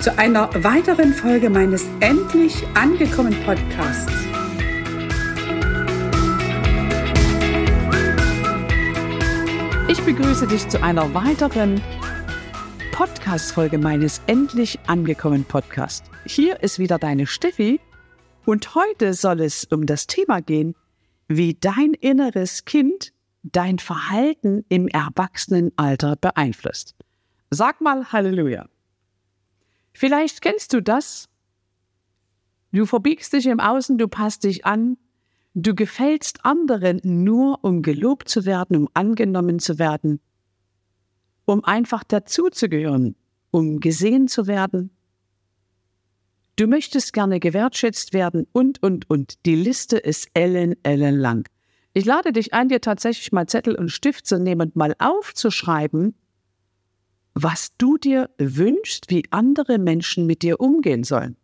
zu einer weiteren Folge meines Endlich angekommen Podcasts. Ich begrüße dich zu einer weiteren Podcast-Folge meines Endlich angekommen Podcasts. Hier ist wieder deine Steffi und heute soll es um das Thema gehen, wie dein inneres Kind dein Verhalten im Erwachsenenalter beeinflusst. Sag mal Halleluja. Vielleicht kennst du das. Du verbiegst dich im Außen, du passt dich an, Du gefällst anderen nur, um gelobt zu werden, um angenommen zu werden, um einfach dazuzugehören, um gesehen zu werden. Du möchtest gerne gewertschätzt werden und, und, und. Die Liste ist ellen, ellen lang. Ich lade dich ein, dir tatsächlich mal Zettel und Stift zu nehmen und mal aufzuschreiben, was du dir wünschst, wie andere Menschen mit dir umgehen sollen.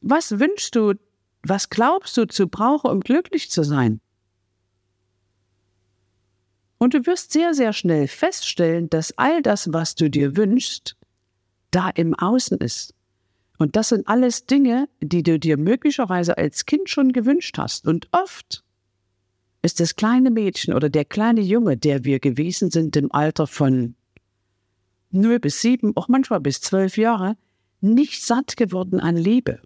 Was wünschst du was glaubst du zu brauchen, um glücklich zu sein? Und du wirst sehr, sehr schnell feststellen, dass all das, was du dir wünschst, da im Außen ist. Und das sind alles Dinge, die du dir möglicherweise als Kind schon gewünscht hast. Und oft ist das kleine Mädchen oder der kleine Junge, der wir gewesen sind im Alter von 0 bis 7, auch manchmal bis 12 Jahre, nicht satt geworden an Liebe.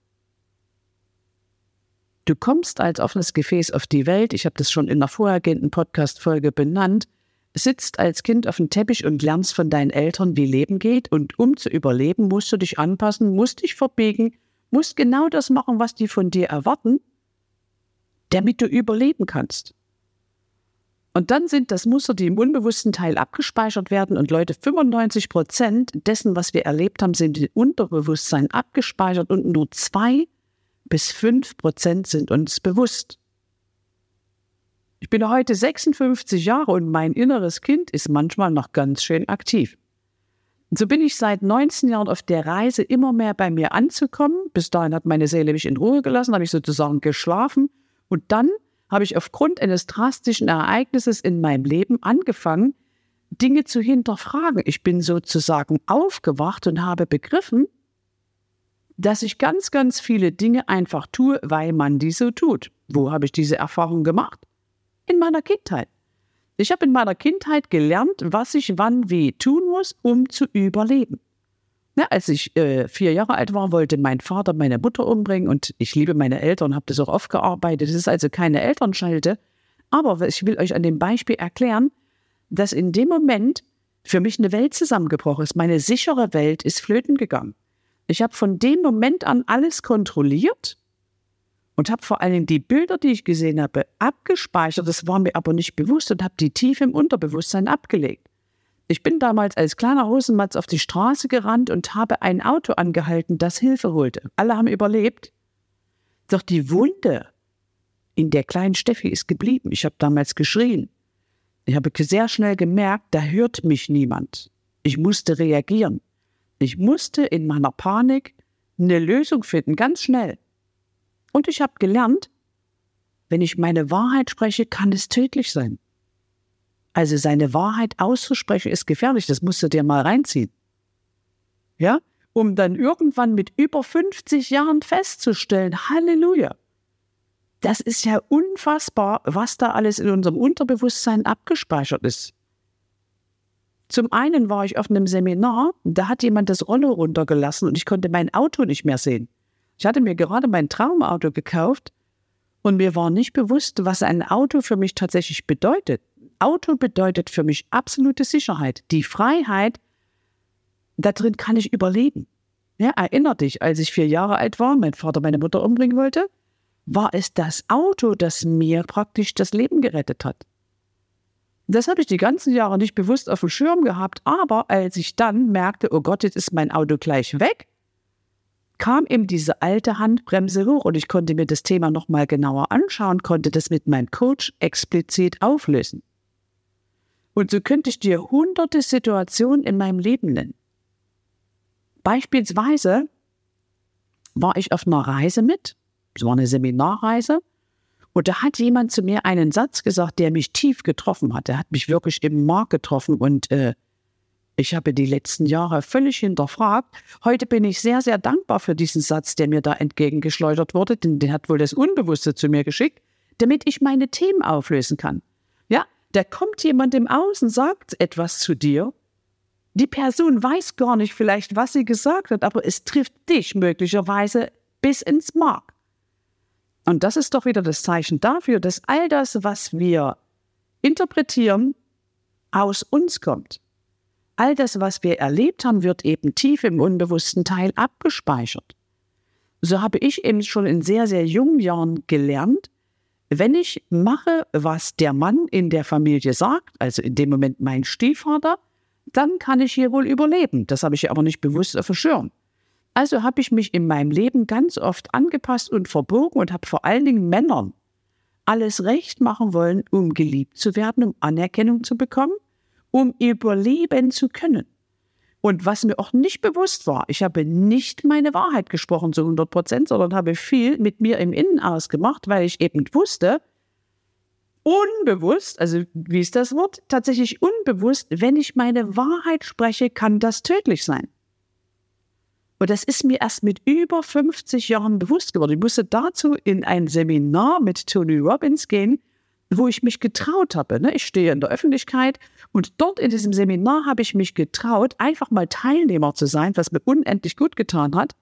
Du kommst als offenes Gefäß auf die Welt, ich habe das schon in der vorhergehenden Podcast-Folge benannt, sitzt als Kind auf dem Teppich und lernst von deinen Eltern, wie Leben geht. Und um zu überleben, musst du dich anpassen, musst dich verbiegen, musst genau das machen, was die von dir erwarten, damit du überleben kannst. Und dann sind das Muster, die im unbewussten Teil abgespeichert werden. Und Leute, 95 Prozent dessen, was wir erlebt haben, sind im Unterbewusstsein abgespeichert und nur zwei bis 5 Prozent sind uns bewusst. Ich bin heute 56 Jahre und mein inneres Kind ist manchmal noch ganz schön aktiv. Und so bin ich seit 19 Jahren auf der Reise, immer mehr bei mir anzukommen. Bis dahin hat meine Seele mich in Ruhe gelassen, habe ich sozusagen geschlafen. Und dann habe ich aufgrund eines drastischen Ereignisses in meinem Leben angefangen, Dinge zu hinterfragen. Ich bin sozusagen aufgewacht und habe begriffen, dass ich ganz, ganz viele Dinge einfach tue, weil man die so tut. Wo habe ich diese Erfahrung gemacht? In meiner Kindheit. Ich habe in meiner Kindheit gelernt, was ich wann wie tun muss, um zu überleben. Ja, als ich äh, vier Jahre alt war, wollte mein Vater meine Mutter umbringen und ich liebe meine Eltern, habe das auch oft gearbeitet. Es ist also keine Elternschalte. Aber ich will euch an dem Beispiel erklären, dass in dem Moment für mich eine Welt zusammengebrochen ist. Meine sichere Welt ist flöten gegangen. Ich habe von dem Moment an alles kontrolliert und habe vor allem die Bilder, die ich gesehen habe, abgespeichert. Das war mir aber nicht bewusst und habe die tief im Unterbewusstsein abgelegt. Ich bin damals als kleiner Hosenmatz auf die Straße gerannt und habe ein Auto angehalten, das Hilfe holte. Alle haben überlebt. Doch die Wunde, in der kleinen Steffi ist geblieben. Ich habe damals geschrien. Ich habe sehr schnell gemerkt, da hört mich niemand. Ich musste reagieren. Ich musste in meiner Panik eine Lösung finden, ganz schnell. Und ich habe gelernt, wenn ich meine Wahrheit spreche, kann es tödlich sein. Also seine Wahrheit auszusprechen ist gefährlich, das musst du dir mal reinziehen. Ja? Um dann irgendwann mit über 50 Jahren festzustellen, Halleluja. Das ist ja unfassbar, was da alles in unserem Unterbewusstsein abgespeichert ist. Zum einen war ich auf einem Seminar, da hat jemand das Rollo runtergelassen und ich konnte mein Auto nicht mehr sehen. Ich hatte mir gerade mein Traumauto gekauft und mir war nicht bewusst, was ein Auto für mich tatsächlich bedeutet. Auto bedeutet für mich absolute Sicherheit, die Freiheit, da drin kann ich überleben. Ja, erinner dich, als ich vier Jahre alt war, mein Vater meine Mutter umbringen wollte, war es das Auto, das mir praktisch das Leben gerettet hat. Das habe ich die ganzen Jahre nicht bewusst auf dem Schirm gehabt, aber als ich dann merkte, oh Gott, jetzt ist mein Auto gleich weg, kam eben diese alte Handbremse hoch und ich konnte mir das Thema nochmal genauer anschauen, konnte das mit meinem Coach explizit auflösen. Und so könnte ich dir hunderte Situationen in meinem Leben nennen. Beispielsweise war ich auf einer Reise mit, es war eine Seminarreise, und da hat jemand zu mir einen Satz gesagt, der mich tief getroffen hat. Der hat mich wirklich im Mark getroffen und äh, ich habe die letzten Jahre völlig hinterfragt. Heute bin ich sehr, sehr dankbar für diesen Satz, der mir da entgegengeschleudert wurde, denn der hat wohl das Unbewusste zu mir geschickt, damit ich meine Themen auflösen kann. Ja, da kommt jemand im Außen, sagt etwas zu dir. Die Person weiß gar nicht vielleicht, was sie gesagt hat, aber es trifft dich möglicherweise bis ins Mark. Und das ist doch wieder das Zeichen dafür, dass all das, was wir interpretieren, aus uns kommt. All das, was wir erlebt haben, wird eben tief im unbewussten Teil abgespeichert. So habe ich eben schon in sehr, sehr jungen Jahren gelernt, wenn ich mache, was der Mann in der Familie sagt, also in dem Moment mein Stiefvater, dann kann ich hier wohl überleben. Das habe ich aber nicht bewusst auf. Also habe ich mich in meinem Leben ganz oft angepasst und verbogen und habe vor allen Dingen Männern alles recht machen wollen, um geliebt zu werden, um Anerkennung zu bekommen, um überleben zu können. Und was mir auch nicht bewusst war, ich habe nicht meine Wahrheit gesprochen zu 100 Prozent, sondern habe viel mit mir im Innen ausgemacht, weil ich eben wusste, unbewusst, also wie ist das Wort, tatsächlich unbewusst, wenn ich meine Wahrheit spreche, kann das tödlich sein. Und das ist mir erst mit über 50 Jahren bewusst geworden. Ich musste dazu in ein Seminar mit Tony Robbins gehen, wo ich mich getraut habe. Ne? Ich stehe in der Öffentlichkeit und dort in diesem Seminar habe ich mich getraut, einfach mal Teilnehmer zu sein, was mir unendlich gut getan hat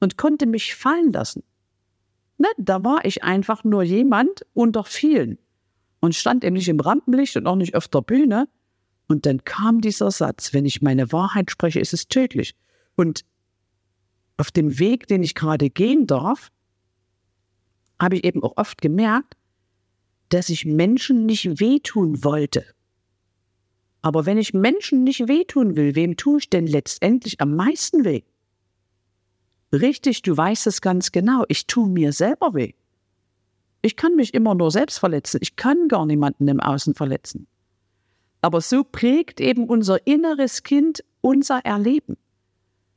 und konnte mich fallen lassen. Ne? Da war ich einfach nur jemand unter vielen und stand eben nicht im Rampenlicht und auch nicht auf der Bühne. Und dann kam dieser Satz, wenn ich meine Wahrheit spreche, ist es tödlich. Und auf dem Weg, den ich gerade gehen darf, habe ich eben auch oft gemerkt, dass ich Menschen nicht wehtun wollte. Aber wenn ich Menschen nicht wehtun will, wem tue ich denn letztendlich am meisten weh? Richtig, du weißt es ganz genau, ich tue mir selber weh. Ich kann mich immer nur selbst verletzen, ich kann gar niemanden im Außen verletzen. Aber so prägt eben unser inneres Kind unser Erleben.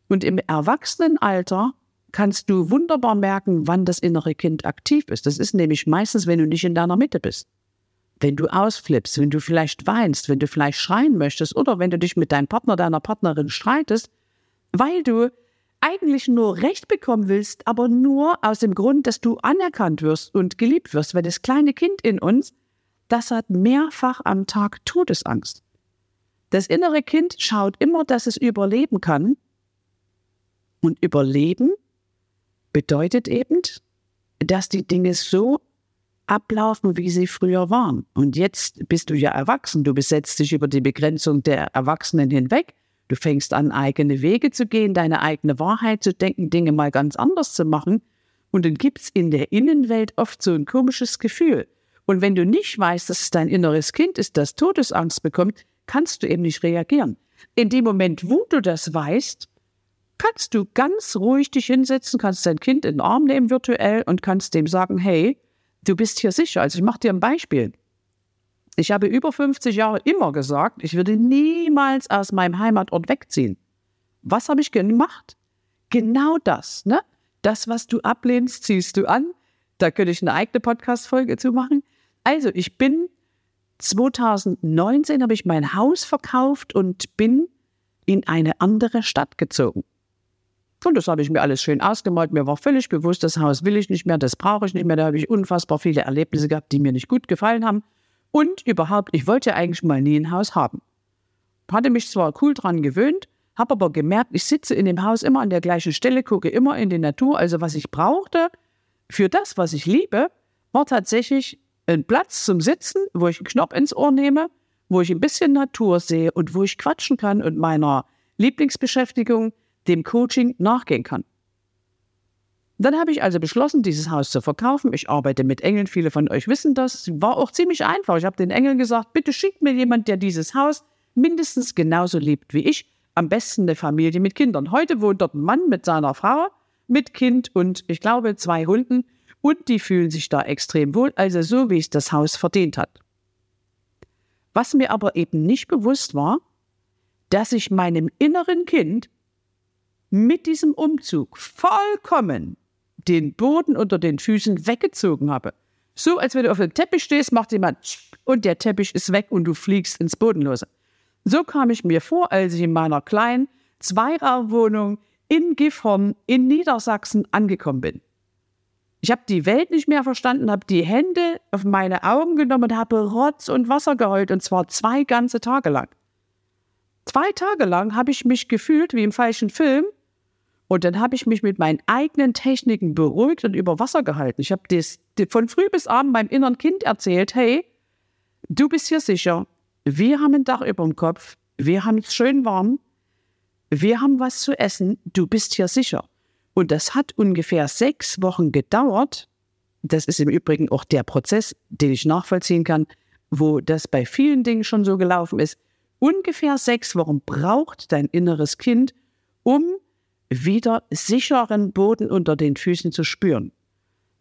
Und im Erwachsenenalter kannst du wunderbar merken, wann das innere Kind aktiv ist. Das ist nämlich meistens, wenn du nicht in deiner Mitte bist. Wenn du ausflippst, wenn du vielleicht weinst, wenn du vielleicht schreien möchtest oder wenn du dich mit deinem Partner, deiner Partnerin streitest, weil du eigentlich nur Recht bekommen willst, aber nur aus dem Grund, dass du anerkannt wirst und geliebt wirst, weil das kleine Kind in uns, das hat mehrfach am Tag Todesangst. Das innere Kind schaut immer, dass es überleben kann und Überleben bedeutet eben, dass die Dinge so ablaufen, wie sie früher waren. Und jetzt bist du ja erwachsen, du besetzt dich über die Begrenzung der Erwachsenen hinweg. Du fängst an, eigene Wege zu gehen, deine eigene Wahrheit zu denken, Dinge mal ganz anders zu machen. Und dann gibt es in der Innenwelt oft so ein komisches Gefühl. Und wenn du nicht weißt, dass es dein inneres Kind ist, das Todesangst bekommt, kannst du eben nicht reagieren. In dem Moment, wo du das weißt, kannst du ganz ruhig dich hinsetzen, kannst dein Kind in den Arm nehmen virtuell und kannst dem sagen, hey, du bist hier sicher. Also ich mache dir ein Beispiel. Ich habe über 50 Jahre immer gesagt, ich würde niemals aus meinem Heimatort wegziehen. Was habe ich gemacht? Genau das, ne? Das, was du ablehnst, ziehst du an. Da könnte ich eine eigene Podcast-Folge zu machen. Also, ich bin 2019 habe ich mein Haus verkauft und bin in eine andere Stadt gezogen. Und das habe ich mir alles schön ausgemalt. Mir war völlig bewusst, das Haus will ich nicht mehr, das brauche ich nicht mehr. Da habe ich unfassbar viele Erlebnisse gehabt, die mir nicht gut gefallen haben. Und überhaupt, ich wollte eigentlich mal nie ein Haus haben. Hatte mich zwar cool dran gewöhnt, habe aber gemerkt, ich sitze in dem Haus immer an der gleichen Stelle, gucke immer in die Natur. Also was ich brauchte für das, was ich liebe, war tatsächlich ein Platz zum Sitzen, wo ich einen Knopf ins Ohr nehme, wo ich ein bisschen Natur sehe und wo ich quatschen kann und meiner Lieblingsbeschäftigung, dem Coaching, nachgehen kann. Dann habe ich also beschlossen, dieses Haus zu verkaufen. Ich arbeite mit Engeln, viele von euch wissen das. War auch ziemlich einfach. Ich habe den Engeln gesagt, bitte schickt mir jemand, der dieses Haus mindestens genauso liebt wie ich. Am besten eine Familie mit Kindern. Heute wohnt dort ein Mann mit seiner Frau, mit Kind und ich glaube zwei Hunden und die fühlen sich da extrem wohl, also so wie es das Haus verdient hat. Was mir aber eben nicht bewusst war, dass ich meinem inneren Kind mit diesem Umzug vollkommen den Boden unter den Füßen weggezogen habe. So, als wenn du auf dem Teppich stehst, macht jemand und der Teppich ist weg und du fliegst ins Bodenlose. So kam ich mir vor, als ich in meiner kleinen Zweiraumwohnung in Gifhorn in Niedersachsen angekommen bin. Ich habe die Welt nicht mehr verstanden, habe die Hände auf meine Augen genommen und habe Rotz und Wasser geheult und zwar zwei ganze Tage lang. Zwei Tage lang habe ich mich gefühlt wie im falschen Film und dann habe ich mich mit meinen eigenen Techniken beruhigt und über Wasser gehalten. Ich habe das von früh bis abend meinem inneren Kind erzählt, hey, du bist hier sicher, wir haben ein Dach über dem Kopf, wir haben es schön warm, wir haben was zu essen, du bist hier sicher. Und das hat ungefähr sechs Wochen gedauert. Das ist im Übrigen auch der Prozess, den ich nachvollziehen kann, wo das bei vielen Dingen schon so gelaufen ist. Ungefähr sechs Wochen braucht dein inneres Kind, um wieder sicheren Boden unter den Füßen zu spüren.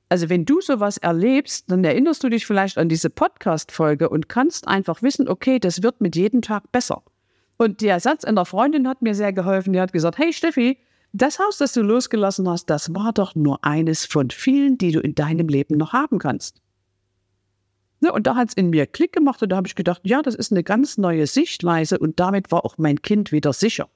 Also wenn du sowas erlebst, dann erinnerst du dich vielleicht an diese Podcast-Folge und kannst einfach wissen, okay, das wird mit jedem Tag besser. Und der Satz einer Freundin hat mir sehr geholfen. Die hat gesagt, hey Steffi, das Haus, das du losgelassen hast, das war doch nur eines von vielen, die du in deinem Leben noch haben kannst. Ja, und da hat es in mir Klick gemacht und da habe ich gedacht, ja, das ist eine ganz neue Sichtweise und damit war auch mein Kind wieder sicher.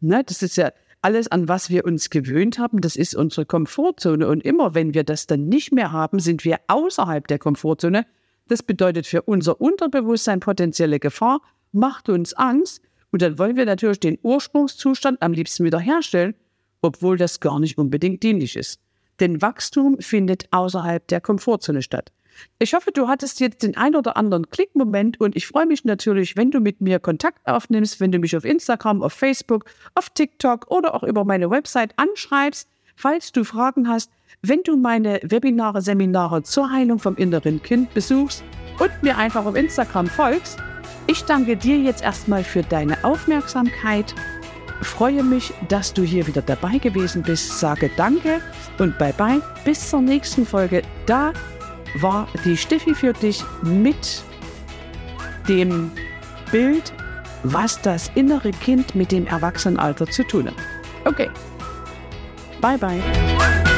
Ne, das ist ja alles, an was wir uns gewöhnt haben, das ist unsere Komfortzone. Und immer wenn wir das dann nicht mehr haben, sind wir außerhalb der Komfortzone. Das bedeutet für unser Unterbewusstsein potenzielle Gefahr, macht uns Angst. Und dann wollen wir natürlich den Ursprungszustand am liebsten wiederherstellen, obwohl das gar nicht unbedingt dienlich ist. Denn Wachstum findet außerhalb der Komfortzone statt. Ich hoffe, du hattest jetzt den ein oder anderen Klickmoment und ich freue mich natürlich, wenn du mit mir Kontakt aufnimmst, wenn du mich auf Instagram, auf Facebook, auf TikTok oder auch über meine Website anschreibst, falls du Fragen hast, wenn du meine Webinare, Seminare zur Heilung vom inneren Kind besuchst und mir einfach auf Instagram folgst. Ich danke dir jetzt erstmal für deine Aufmerksamkeit. Freue mich, dass du hier wieder dabei gewesen bist. Sage Danke und bye bye. Bis zur nächsten Folge. Da war die Steffi für dich mit dem Bild, was das innere Kind mit dem Erwachsenenalter zu tun hat. Okay. Bye bye.